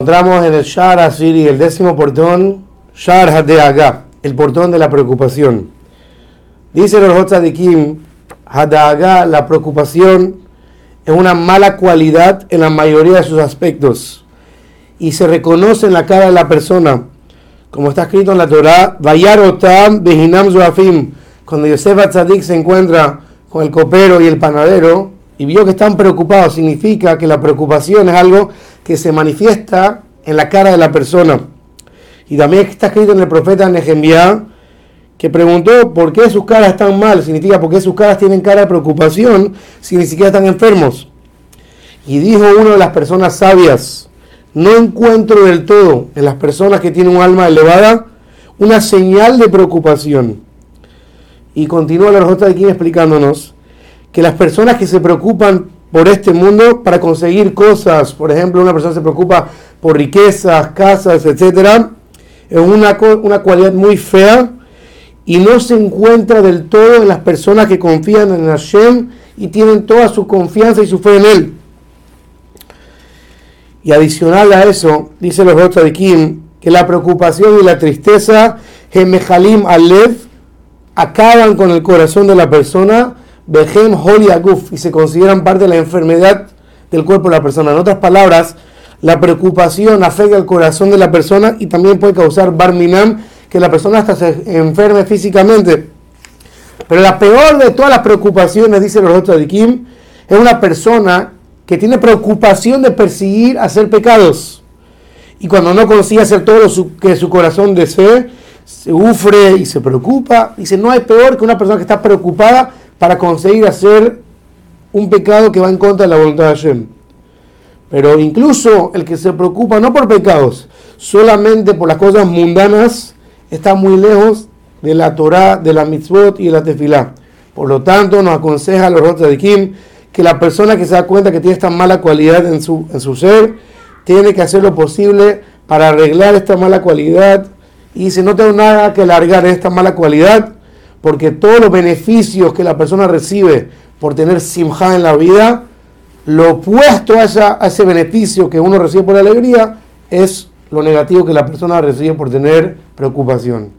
encontramos en el Shar Asiri, el décimo portón, Shar Hadeaga, el portón de la preocupación. Dice el Kim, Hadaga, la preocupación es una mala cualidad en la mayoría de sus aspectos y se reconoce en la cara de la persona, como está escrito en la Torah, Vayarotam Behinam Zuafim, cuando Yosef Atzadik se encuentra con el copero y el panadero y vio que están preocupados, significa que la preocupación es algo que se manifiesta en la cara de la persona. Y también está escrito en el profeta Nehemiah que preguntó por qué sus caras están mal, significa por qué sus caras tienen cara de preocupación si ni siquiera están enfermos. Y dijo una de las personas sabias, no encuentro del todo en las personas que tienen un alma elevada una señal de preocupación. Y continúa la respuesta de aquí explicándonos que las personas que se preocupan por este mundo para conseguir cosas. Por ejemplo, una persona se preocupa por riquezas, casas, etc. Es una, una cualidad muy fea y no se encuentra del todo en las personas que confían en Hashem y tienen toda su confianza y su fe en Él. Y adicional a eso, dice los otros de Kim, que la preocupación y la tristeza, Gemejalim Alev, acaban con el corazón de la persona Behem Holi Aguf y se consideran parte de la enfermedad del cuerpo de la persona. En otras palabras, la preocupación afecta al corazón de la persona y también puede causar barminam, que la persona hasta se enferme físicamente. Pero la peor de todas las preocupaciones, dice los otros de Kim, es una persona que tiene preocupación de perseguir hacer pecados. Y cuando no consigue hacer todo lo que su corazón desee, se ufre y se preocupa. Dice, no hay peor que una persona que está preocupada para conseguir hacer un pecado que va en contra de la voluntad de Hashem. Pero incluso el que se preocupa no por pecados, solamente por las cosas mundanas, está muy lejos de la Torah, de la mitzvot y de la tefilá. Por lo tanto, nos aconseja los rotos de Kim que la persona que se da cuenta que tiene esta mala cualidad en su, en su ser, tiene que hacer lo posible para arreglar esta mala cualidad. Y si no tengo nada que largar esta mala cualidad, porque todos los beneficios que la persona recibe por tener simja en la vida, lo opuesto a, a ese beneficio que uno recibe por la alegría es lo negativo que la persona recibe por tener preocupación.